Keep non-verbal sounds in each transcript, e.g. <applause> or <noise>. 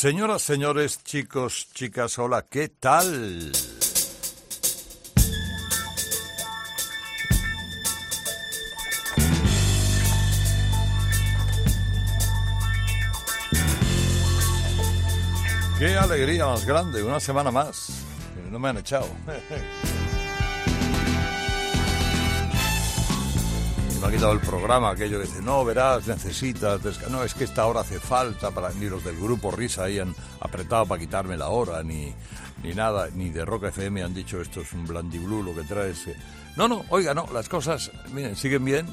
Señoras, señores, chicos, chicas, hola, ¿qué tal? Qué alegría más grande, una semana más. No me han echado. <laughs> ha quitado el programa, aquello que dice, no, verás, necesitas, no, es que esta hora hace falta, para ni los del grupo Risa ahí han apretado para quitarme la hora, ni, ni nada, ni de Rock FM han dicho esto es un blandiblú lo que traes. No, no, oiga, no, las cosas, miren, siguen bien,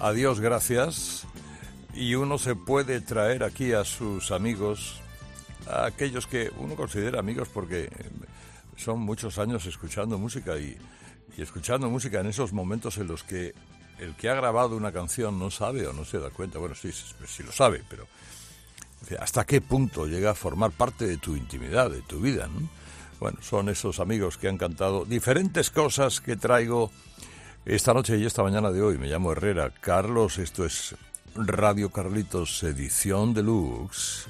adiós, gracias, y uno se puede traer aquí a sus amigos, a aquellos que uno considera amigos porque son muchos años escuchando música y, y escuchando música en esos momentos en los que el que ha grabado una canción no sabe o no se da cuenta, bueno, sí, sí, lo sabe, pero hasta qué punto llega a formar parte de tu intimidad, de tu vida. ¿no? Bueno, son esos amigos que han cantado diferentes cosas que traigo esta noche y esta mañana de hoy. Me llamo Herrera Carlos, esto es Radio Carlitos Edición Deluxe.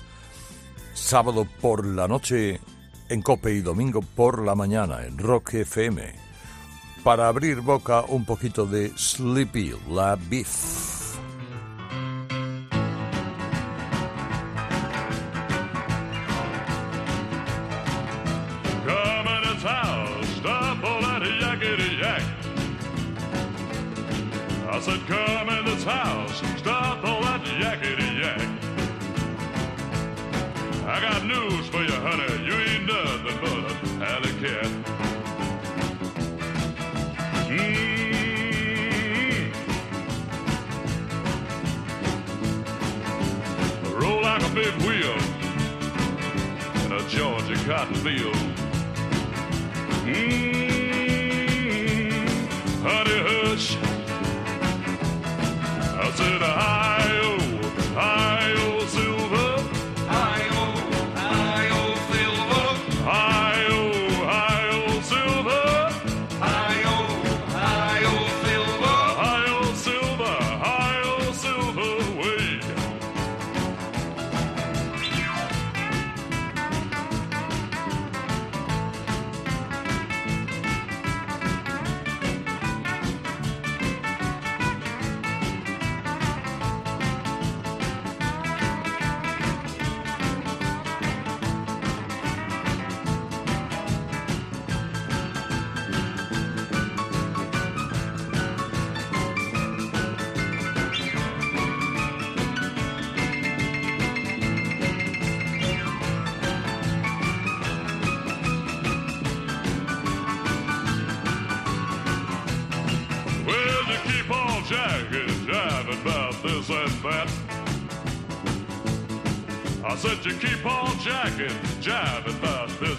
Sábado por la noche en Cope y domingo por la mañana en Rock FM para abrir boca un poquito de Sleepy La Beef. I said, come in this house, stop all that yakety yak. I got news for you, honey, you ain't nothing but a alley cat. Mm. Roll like a big wheel in a Georgia cotton field. Mm. Honey, hush. I said, hi,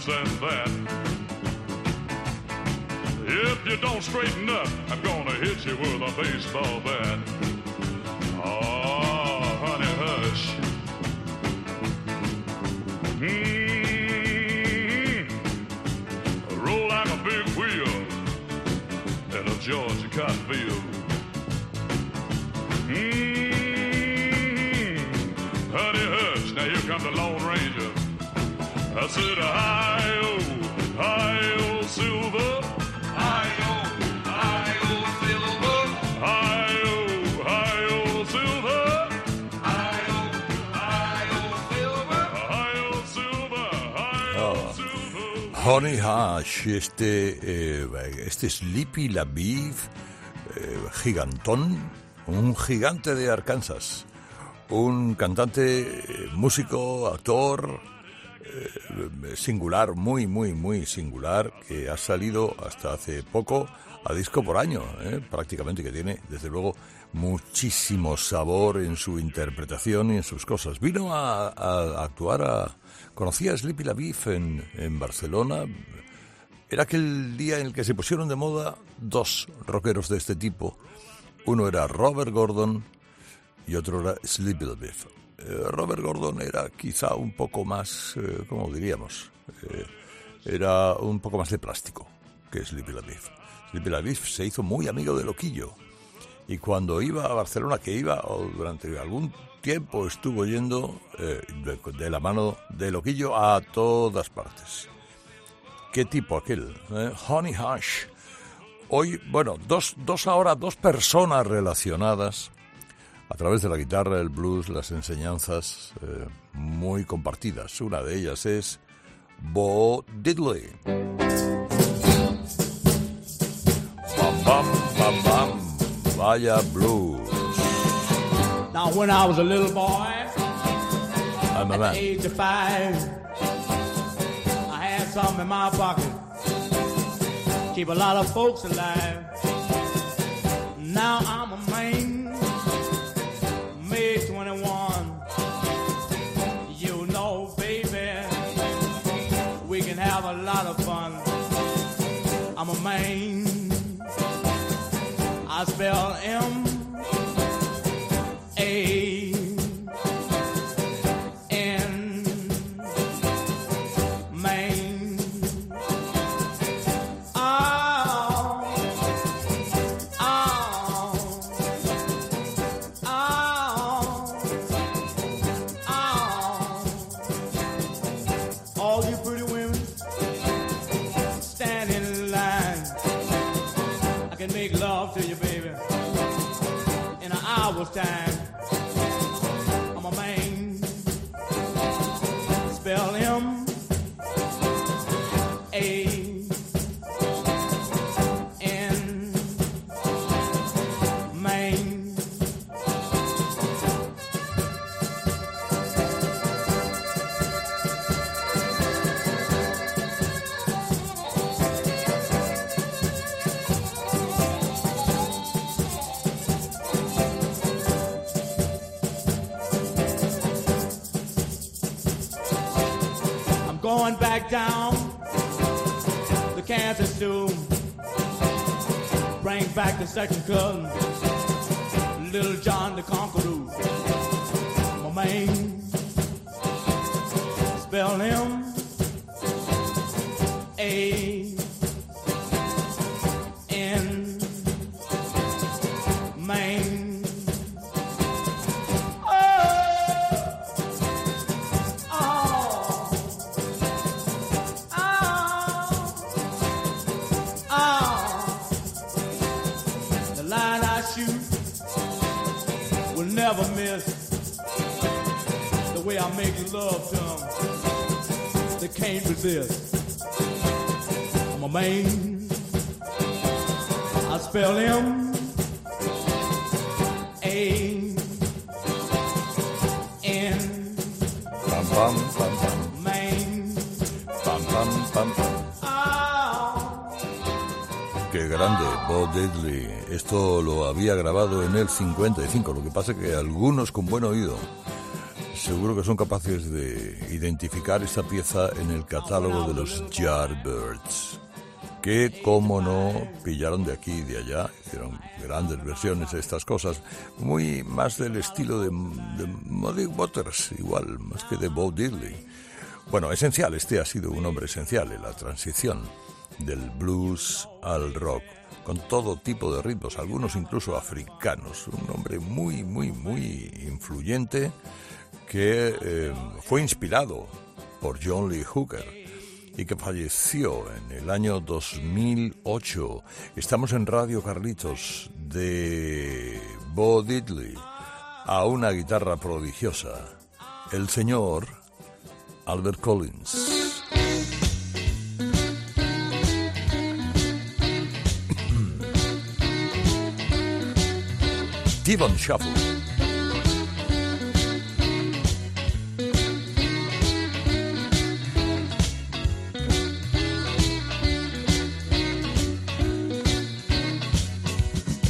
this and that. If you don't straighten up, I'm gonna hit you with a baseball bat. Oh, honey, hush. Mm-hmm. Roll like a big wheel in a Georgia cotton field. Mm-hmm. I said, Silver. Silver. Silver. Silver. Silver, Silver. Honey Hush, este, eh, este Sleepy La Beef, eh, gigantón, un gigante de Arkansas un cantante, músico, actor eh, singular, muy, muy, muy singular, que ha salido hasta hace poco a disco por año, eh, prácticamente, que tiene, desde luego, muchísimo sabor en su interpretación y en sus cosas. Vino a, actuar a... Conocía a Sleepy La Beef en, en Barcelona. Era aquel día en el que se pusieron de moda dos rockeros de este tipo. Uno era Robert Gordon y otro era Sleepy Beef. Eh, Robert Gordon era quizá un poco más, eh, ¿cómo diríamos? Eh, era un poco más de plástico que Sleepy Beef. Sleepy Beef se hizo muy amigo de Loquillo y cuando iba a Barcelona, que iba o durante algún tiempo estuvo yendo eh, de, la mano de Loquillo a todas partes. ¿Qué tipo aquel? Honey Hush. Hoy, bueno, dos, dos ahora, dos personas relacionadas a través de la guitarra, el blues, las enseñanzas eh, muy compartidas. Una de ellas es Bo Diddley. Bam, bam, bam, bam. Vaya blues. Now, when I was a little boy, I'm a at man. the age of five, I had something in my pocket. Keep a lot of folks alive. Now I'm a man, one I want. Down. The Kansas to bring back the second cousin, 55. Lo que pasa que algunos con buen oído seguro que son capaces de identificar esta pieza en el catálogo de los Yardbirds. Que, como no, pillaron de aquí y de allá, hicieron grandes versiones de estas cosas, muy más del estilo de, de Waters, igual, más que de Bo Diddley. Bueno, esencial, este ha sido un hombre esencial en la transición del blues al rock, con todo tipo de ritmos, algunos incluso africanos. Un hombre muy, muy, muy influyente que eh, fue inspirado por John Lee Hooker y que falleció en el año 2008. Estamos en Radio Carlitos de Bo Diddley a una guitarra prodigiosa, el señor Albert Collins. Devon Shuffle.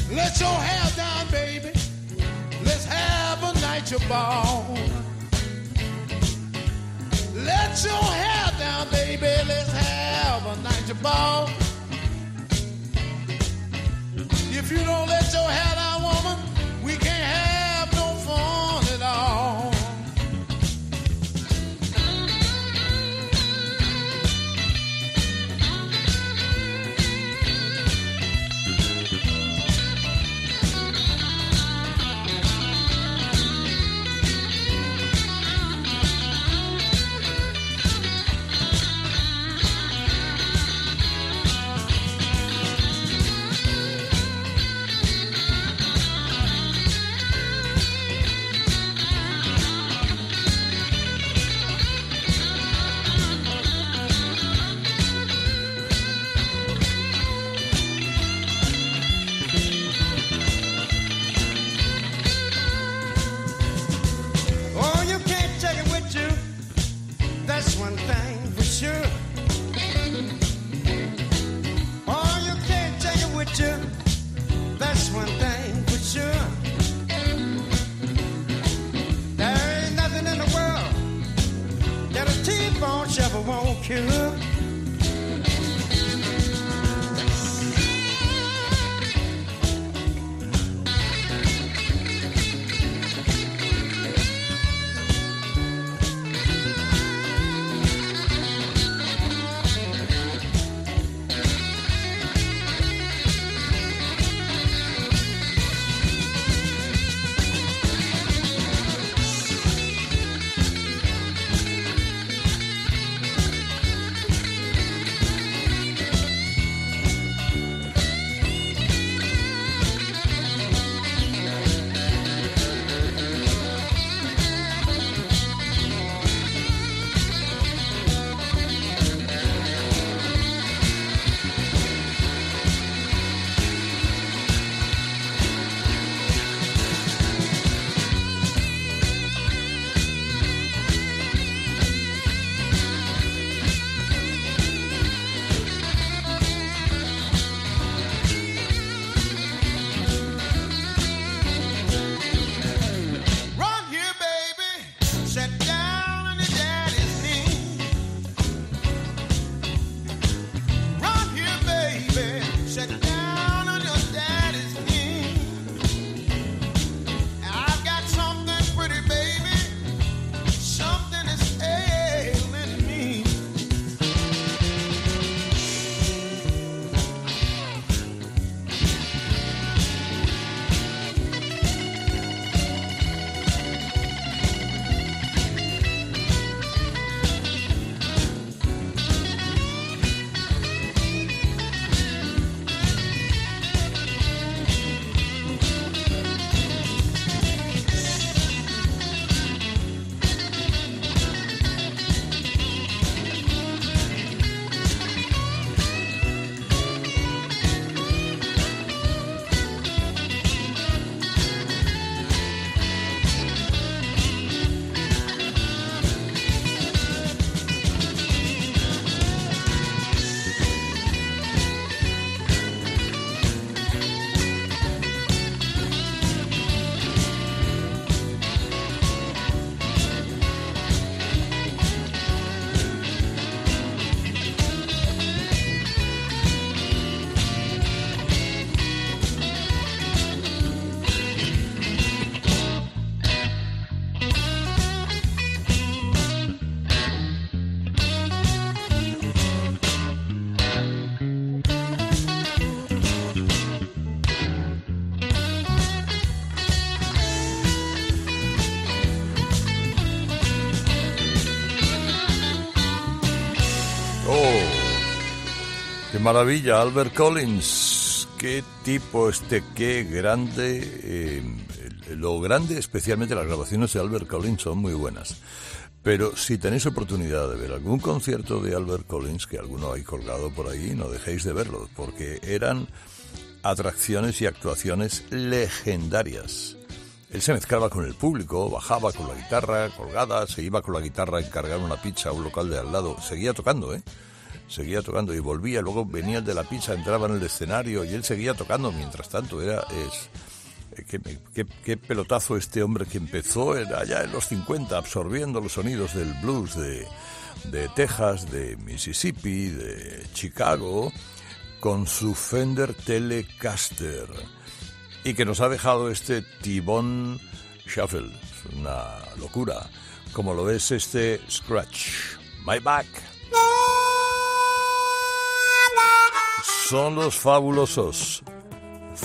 Let your hair down, baby. Let's have a night your ball. Let your hair down, baby. Let's have a night your ball. If you don't let your hair maravilla, Albert Collins. Qué tipo este, qué grande. Eh, lo grande, especialmente las grabaciones de Albert Collins, son muy buenas. Pero si tenéis oportunidad de ver algún concierto de Albert Collins, que alguno hay colgado por ahí, no dejéis de verlo, porque eran atracciones y actuaciones legendarias. Él se mezclaba con el público, bajaba con la guitarra colgada, se iba con la guitarra a encargar una pizza a un local de al lado, seguía tocando, ¿eh? Seguía tocando y volvía, luego venía el de la pizza, entraba en el escenario y él seguía tocando mientras tanto. Era, es, eh, qué, pelotazo este hombre que empezó allá en los 50 absorbiendo los sonidos del blues de, de Texas, de Mississippi, de Chicago, con su Fender Telecaster y que nos ha dejado este Tibón Shuffle, una locura, como lo es este Scratch, My Back. Son los fabulosos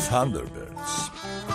Thunderbirds.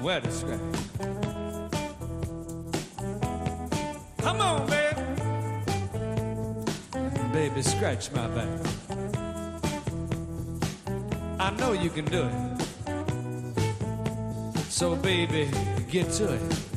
To scratch. Come on, baby. Baby, scratch my back. I know you can do it. So, baby, get to it.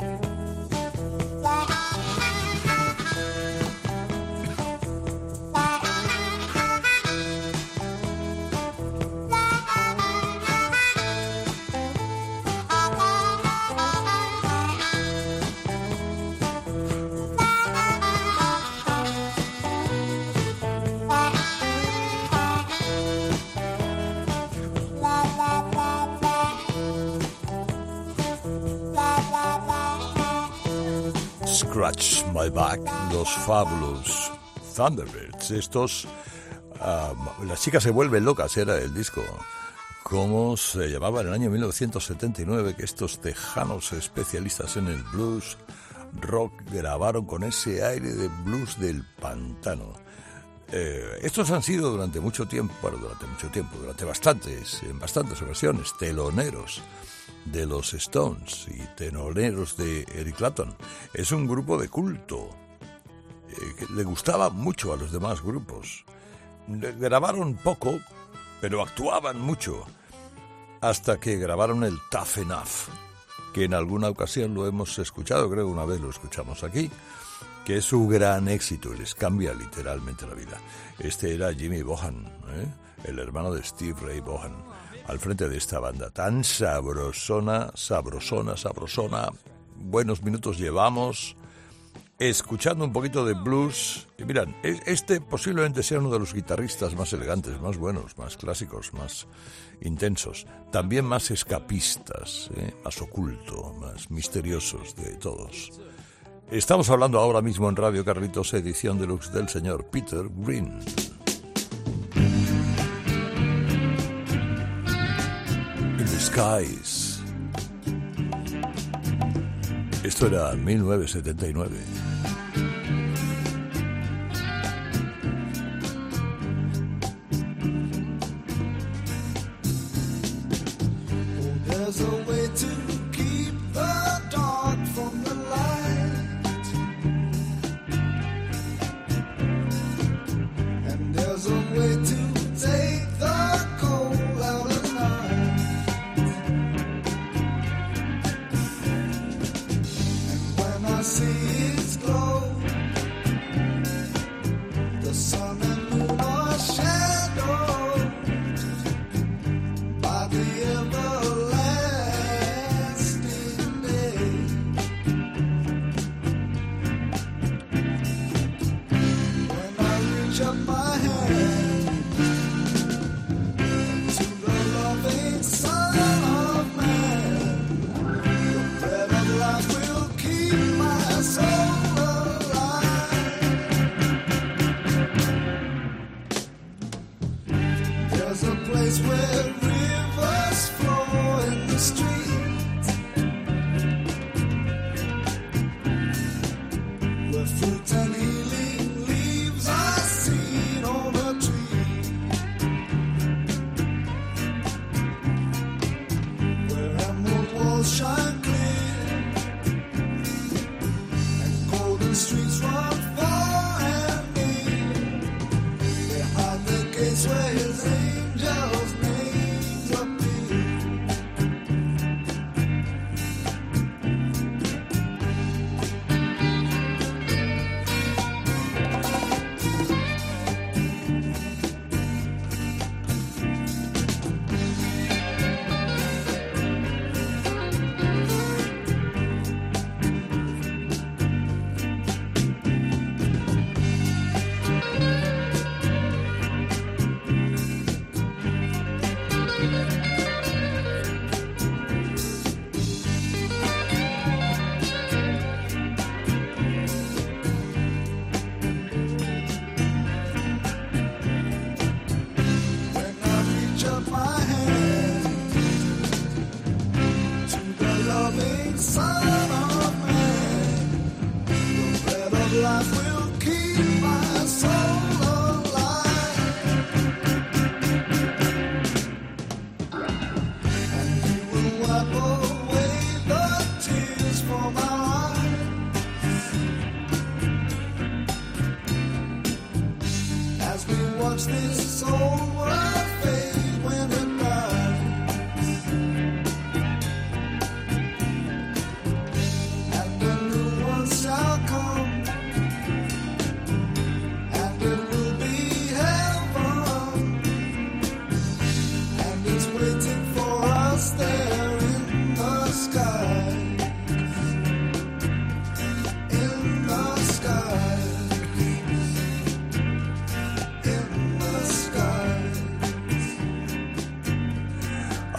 Scratch My Back, los Fabulous Thunderbirds. Estos, las chicas se vuelven locas, era el disco. ¿Cómo se llamaba en el año 1979 que estos tejanos especialistas en el blues rock grabaron con ese aire de blues del pantano? Eh, estos han sido durante mucho tiempo, bueno, durante mucho tiempo, durante bastantes, en bastantes ocasiones, teloneros de los Stones y teloneros de Eric Clapton. Es un grupo de culto eh, que le gustaba mucho a los demás grupos. Grabaron poco, pero actuaban mucho, hasta que grabaron el Tough Enough, que en alguna ocasión lo hemos escuchado, creo una vez lo escuchamos aquí, que es su gran éxito y les cambia literalmente la vida. Este era Jimmy Bohan, ¿eh? el hermano de Steve Ray Bohan, al frente de esta banda tan sabrosona, sabrosona, sabrosona. Buenos minutos llevamos escuchando un poquito de blues. Y miran, es- este posiblemente sea uno de los guitarristas más elegantes, más buenos, más clásicos, más intensos, también más escapistas, ¿eh? más oculto, más misteriosos de todos. Estamos hablando ahora mismo en Radio Carlitos, edición deluxe del señor Peter Green. In the Skies. Esto era 1979. It's where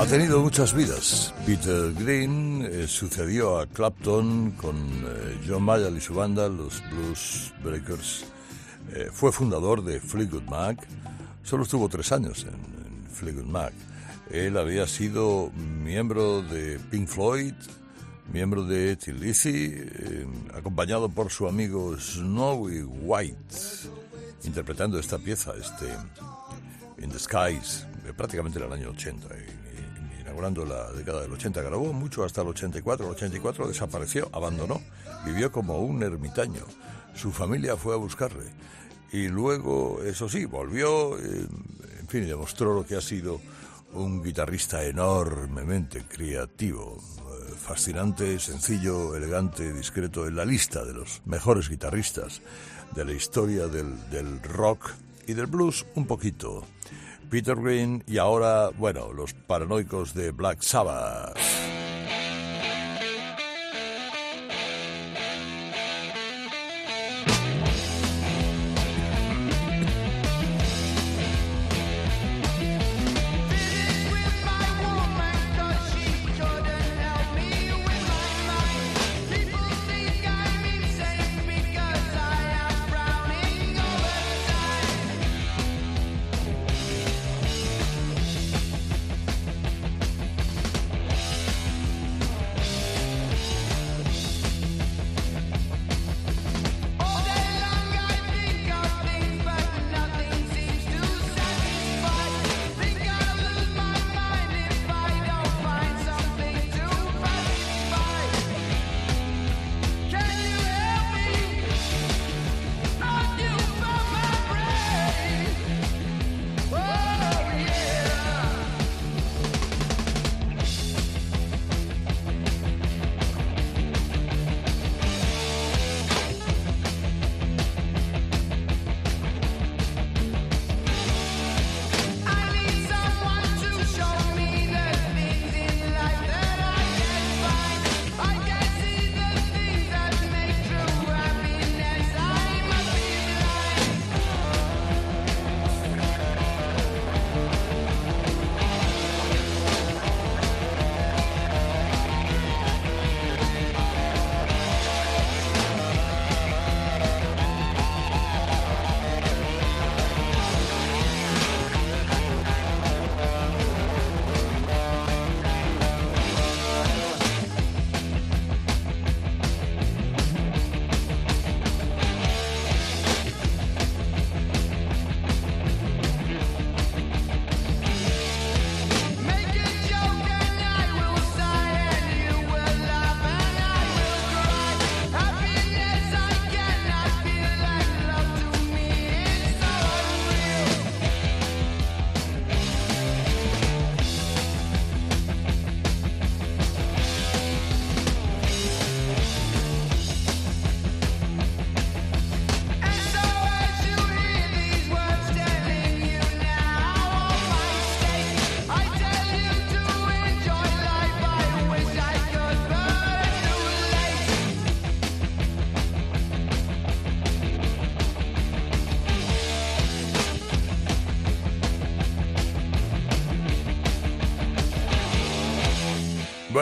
Ha tenido muchas vidas. Peter Green eh, sucedió a Clapton con eh, John Mayall y su banda, los Blues Breakers. Eh, fue fundador de Fleetwood Mac. Solo estuvo tres años en, en Fleetwood Mac. Él había sido miembro de Pink Floyd, miembro de Lizzy, eh, acompañado por su amigo Snowy White, interpretando esta pieza, este In the Skies, prácticamente en el año 80, y- y- inaugurando la década del 80. Grabó mucho hasta el 84. El 84 desapareció, abandonó, vivió como un ermitaño. Su familia fue a buscarle. Y luego, eso sí, volvió, eh, en fin, demostró lo que ha sido un guitarrista enormemente creativo, eh, fascinante, sencillo, elegante, discreto, en la lista de los mejores guitarristas de la historia del, del rock y del blues un poquito. Peter Green y ahora, bueno, los paranoicos de Black Sabbath.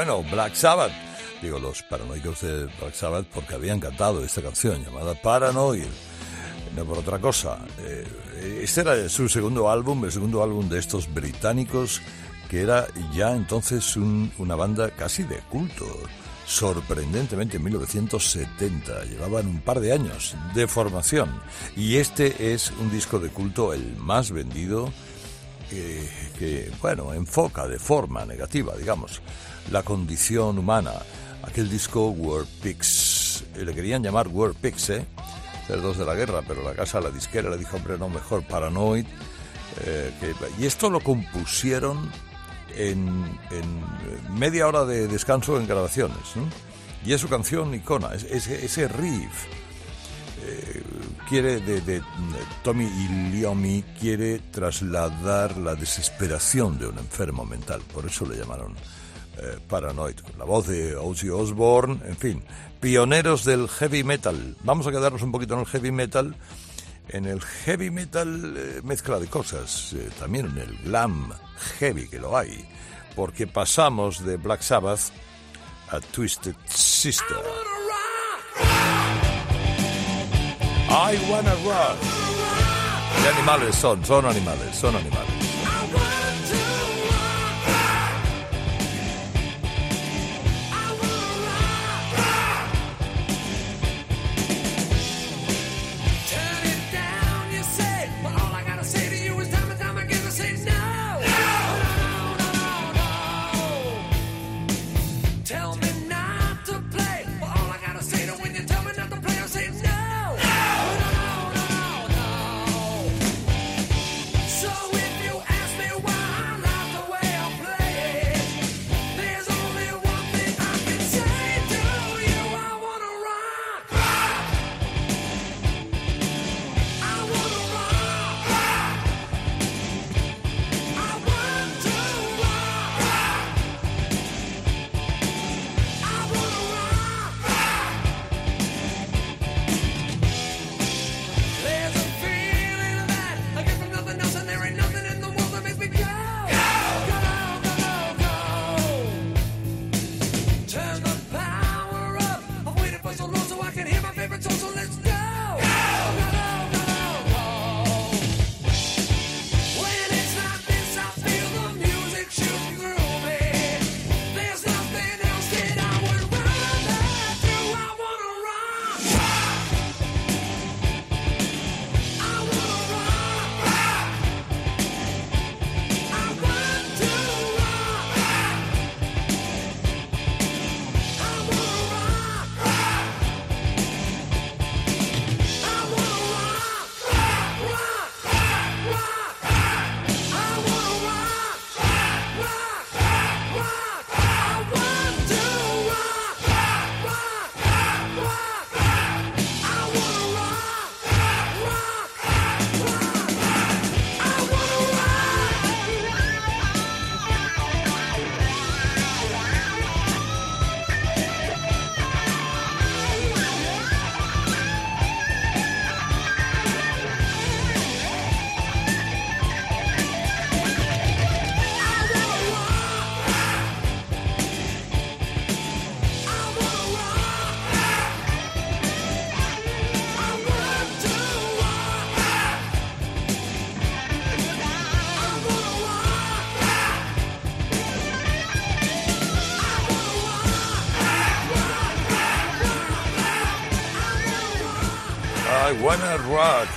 Bueno, Black Sabbath. Digo, los paranoicos de Black Sabbath porque habían cantado esta canción llamada Paranoid. No por otra cosa. Eh, este era su segundo álbum, el segundo álbum de estos británicos, que era ya entonces un- una banda casi de culto. Sorprendentemente, en 1970. Llevaban un par de años de formación. Y este es un disco de culto, el más vendido que, que, bueno, enfoca de forma negativa, digamos, la condición humana. Aquel disco War Pigs, eh, le querían llamar War Pigs, ¿eh? cerdos de la guerra, pero la casa, la disquera le dijo, hombre, no, mejor Paranoid. eh, y esto lo compusieron en, media hora de descanso en grabaciones. Y es su canción icona, es- ese, ese riff eh, quiere de, de- Tommy Iliomi quiere trasladar la desesperación de un enfermo mental, por eso le llamaron eh, Paranoid, la voz de Ozzy Osbourne, en fin, pioneros del heavy metal. Vamos a quedarnos un poquito en el heavy metal, en el heavy metal eh, mezcla de cosas, eh, también en el glam heavy que lo hay, porque pasamos de Black Sabbath a Twisted Sister. I wanna rock. ¿Qué animales son? Son animales, son animales.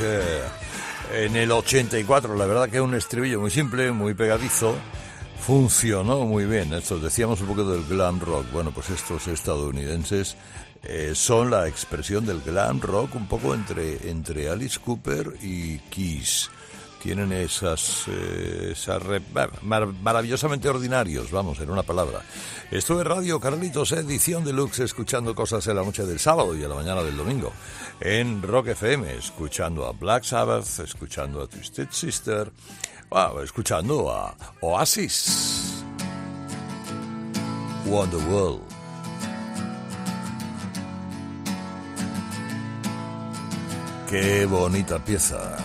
Eh, en el 84, la verdad que es un estribillo muy simple, muy pegadizo. Funcionó muy bien. Esto decíamos un poco del glam rock. Bueno, pues estos estadounidenses eh, son la expresión del glam rock un poco entre, entre Alice Cooper y Kiss. Tienen esas, eh, maravillosamente ordinarios, vamos, en una palabra. Esto es Radio Carlitos, edición deluxe, escuchando cosas en la noche del sábado y a la mañana del domingo. En Rock FM, escuchando a Black Sabbath, escuchando a Twisted Sister, wow, escuchando a Oasis. Wonderworld. Qué bonita pieza.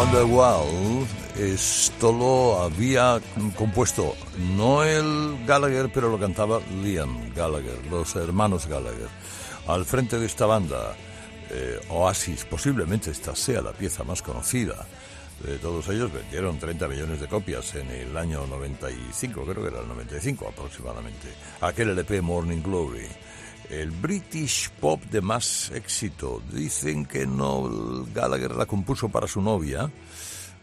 Wonderwall. Esto lo había compuesto Noel Gallagher, pero lo cantaba Liam Gallagher, los hermanos Gallagher. Al frente de esta banda, eh, Oasis, posiblemente esta sea la pieza más conocida de todos ellos, vendieron 30 millones de copias en el año 95, creo que era el 95 aproximadamente. Aquel LP Morning Glory. El British Pop de más éxito. Dicen que Noel Gallagher la compuso para su novia.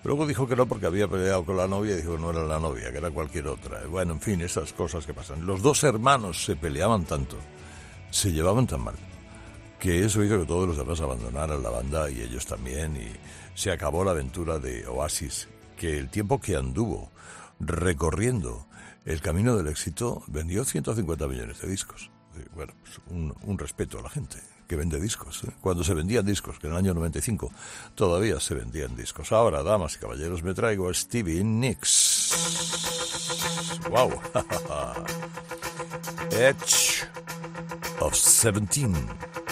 Luego dijo que no porque había peleado con la novia y dijo que no era la novia, que era cualquier otra. Bueno, en fin, esas cosas que pasan. Los dos hermanos se peleaban tanto, se llevaban tan mal, que eso hizo que todos los demás abandonaran la banda y ellos también. Y se acabó la aventura de Oasis, que el tiempo que anduvo recorriendo el camino del éxito vendió 150 millones de discos. Bueno, pues un, un respeto a la gente que vende discos. ¿eh? Cuando se vendían discos, que en el año 95 todavía se vendían discos. Ahora, damas y caballeros, me traigo a Stevie Nicks. ¡Wow! <laughs> Edge of 17.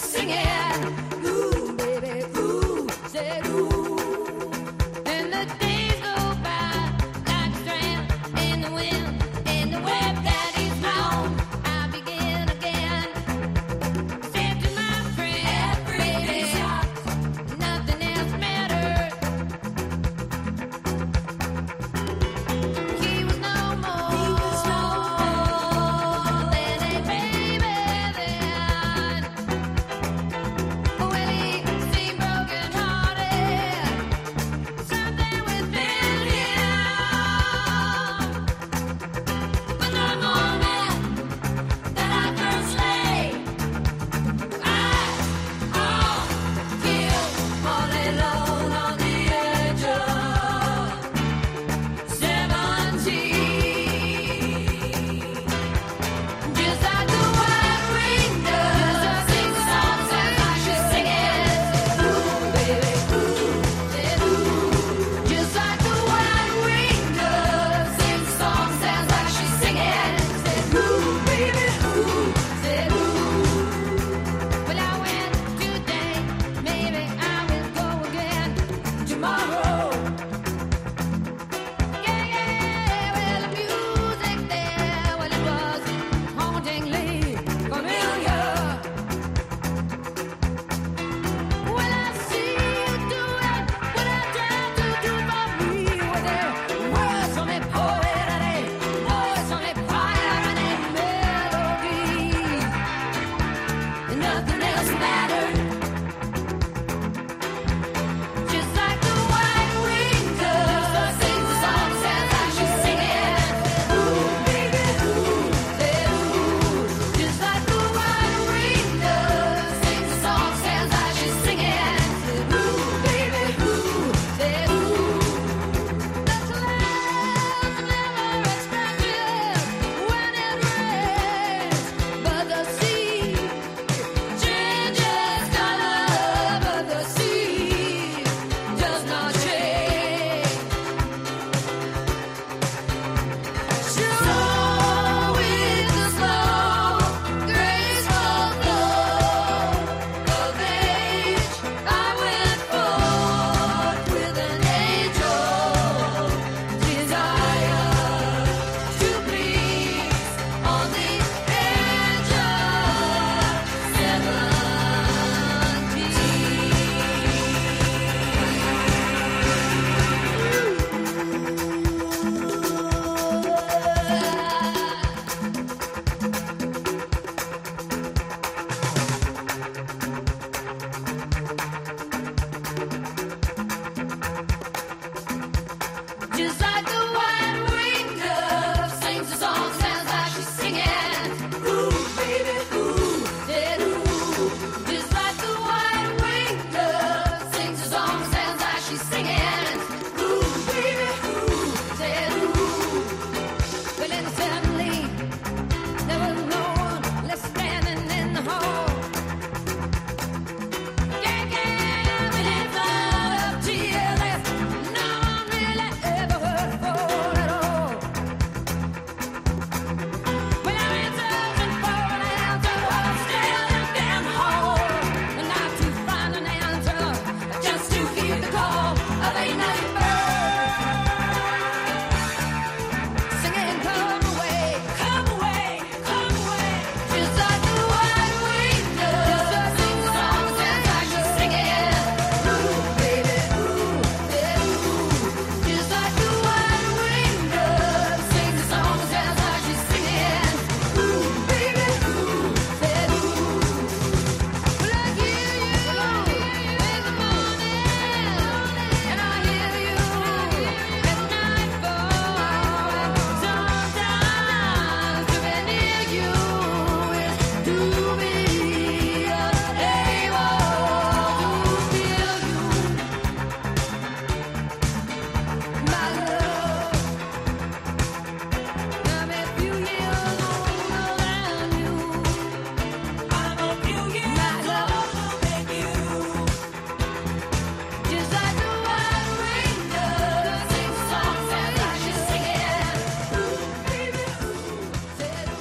Singing.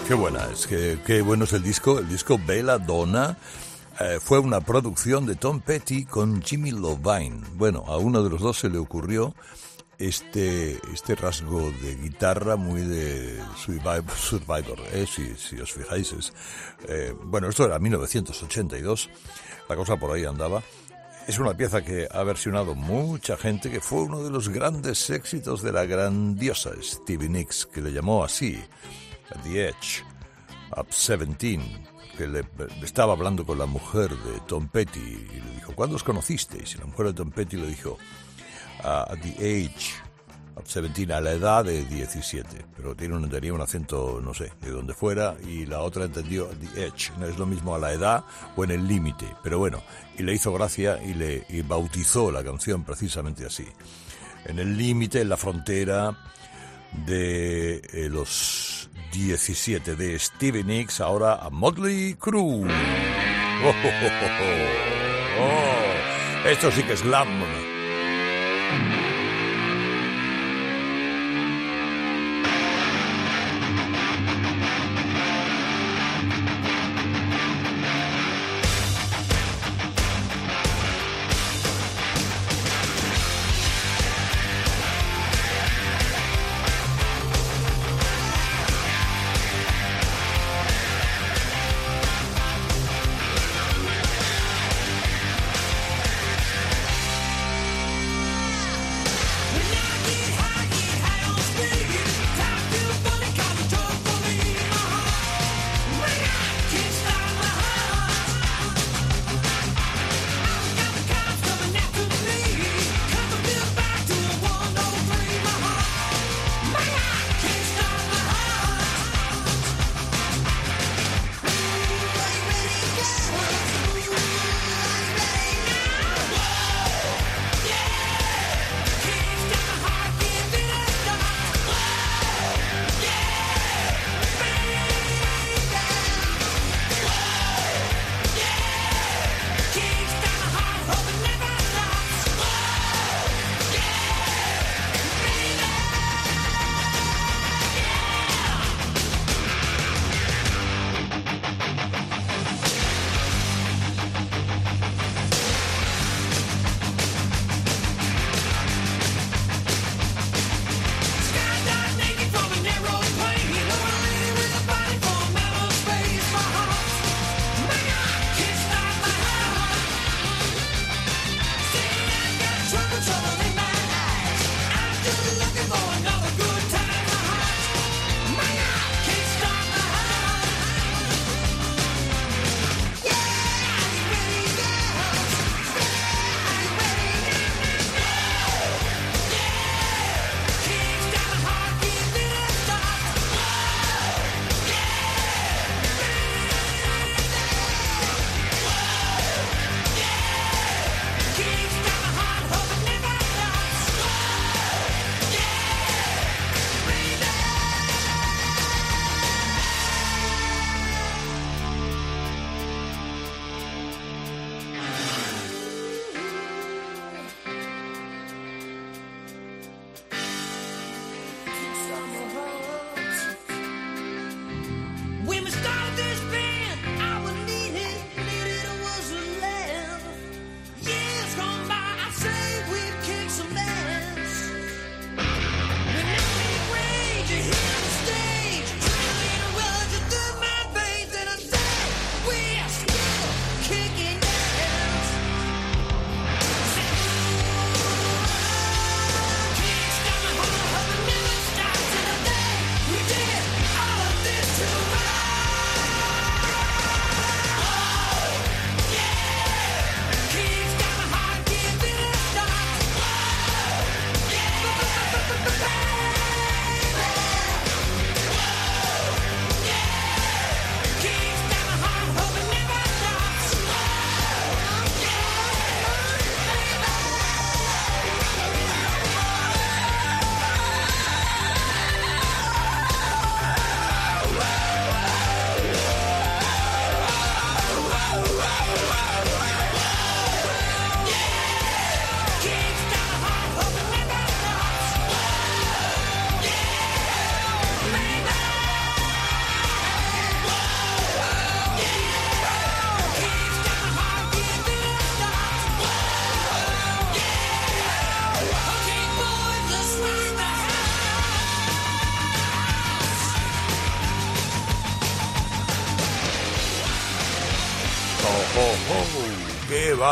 Qué buena es, qué, qué bueno es el disco. El disco Bella Donna eh, fue una producción de Tom Petty con Jimmy Lovine. Bueno, a uno de los dos se le ocurrió este, este rasgo de guitarra muy de <laughs> Survivor, eh, si, si os fijáis. Es, eh, bueno, esto era 1982, la cosa por ahí andaba. Es una pieza que ha versionado mucha gente, que fue uno de los grandes éxitos de la grandiosa Stevie Nicks, que le llamó así, the Edge, Up 17, que le, estaba hablando con la mujer de Tom Petty y le dijo, ¿cuándo os conocisteis? Y la mujer de Tom Petty le dijo, "Ah, at the age of 17, a la edad de 17, pero tiene un, tenía un acento, no sé, de donde fuera, y la otra entendió the edge, no es lo mismo a la edad o en el límite, pero bueno, y le hizo gracia y le bautizó la canción precisamente así, en el límite, en la frontera de eh, los 17 de Stevie Nicks, ahora a Motley Crue. Oh, oh, oh, oh, oh. Esto sí que es glam.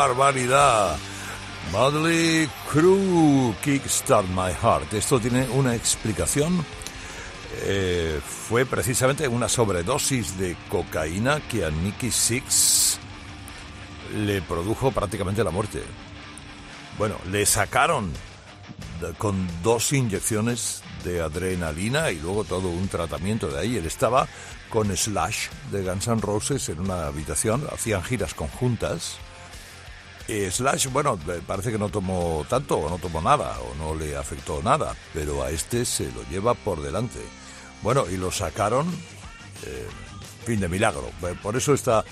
Barbaridad! Motley Crue, Kickstart My Heart. Esto tiene una explicación. Eh, fue precisamente una sobredosis de cocaína que a Nicky Six le produjo prácticamente la muerte. Bueno, le sacaron con dos inyecciones de adrenalina y luego todo un tratamiento de ahí. Él estaba con Slash de Guns N' Roses en una habitación, hacían giras conjuntas. Eh, Slash, bueno, eh, parece que no tomó tanto o no tomó nada o no le afectó nada, pero a este se lo lleva por delante. Bueno, y lo sacaron, eh, fin de milagro. Por eso está,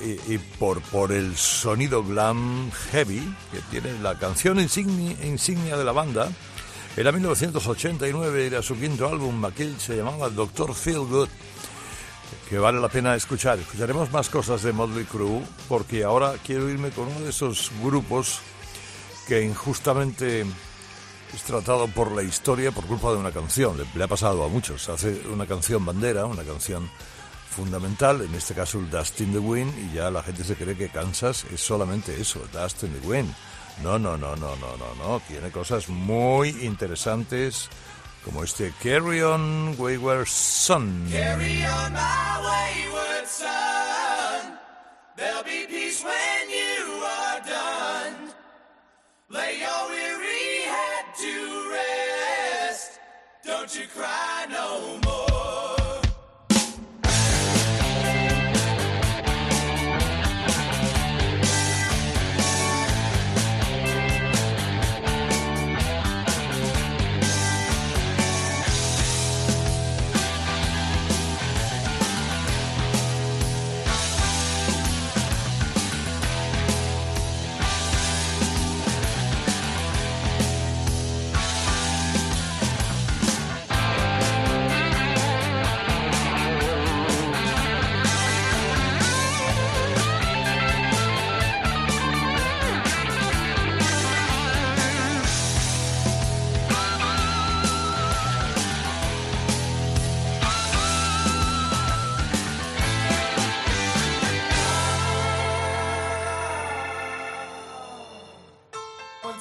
y, y por, por el sonido glam heavy que tiene la canción insignia, insignia de la banda. Era 1989, era su quinto álbum, aquel se llamaba Doctor Feelgood que vale la pena escuchar. Escucharemos más cosas de Motley Crue porque ahora quiero irme con uno de esos grupos que injustamente es tratado por la historia por culpa de una canción. Le, ha pasado a muchos. Hace una canción bandera, una canción fundamental, en este caso el Dust in the Wind, y ya la gente se cree que Kansas es solamente eso, Dust in the Wind. No, no, no, no, no, no, no. Tiene cosas muy interesantes como este Carry On Wayward Son. Carry on my wayward son. There'll be peace when you are done. Lay your weary head to rest. Don't you cry no more.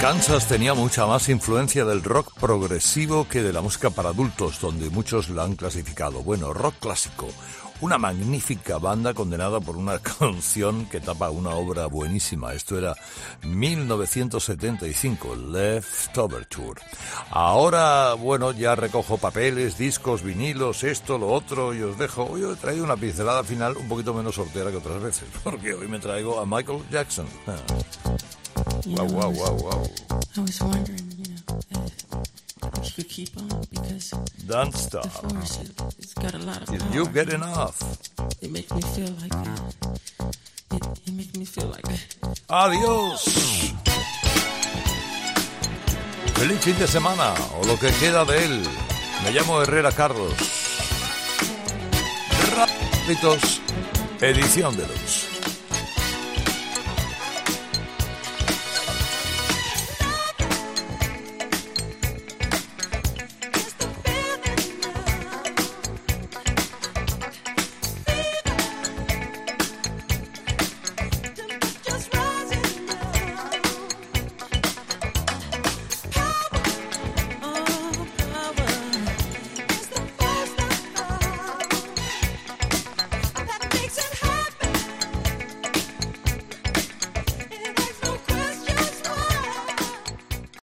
Kansas tenía mucha más influencia del rock progresivo que de la música para adultos, donde muchos la han clasificado. Bueno, rock clásico. Una magnífica banda condenada por una <laughs> canción que tapa una obra buenísima. Esto era 1975, Leftover Tour. Ahora, bueno, ya recojo papeles, discos, vinilos, esto, lo otro, y os dejo. Hoy he traído una pincelada final un poquito menos sortera que otras veces, <laughs> porque hoy me traigo a Michael Jackson. <laughs> Ah. Wow, wow, wow, wow. I was wondering, you know, if you could keep on because Don't the stop. force it, it's got a lot of power. you get enough. It makes me feel like uh, it. It makes me feel like Adiós. Feliz fin de semana, o lo que queda de él. Me llamo Herrera Carlos. Rápidos, edición de luz.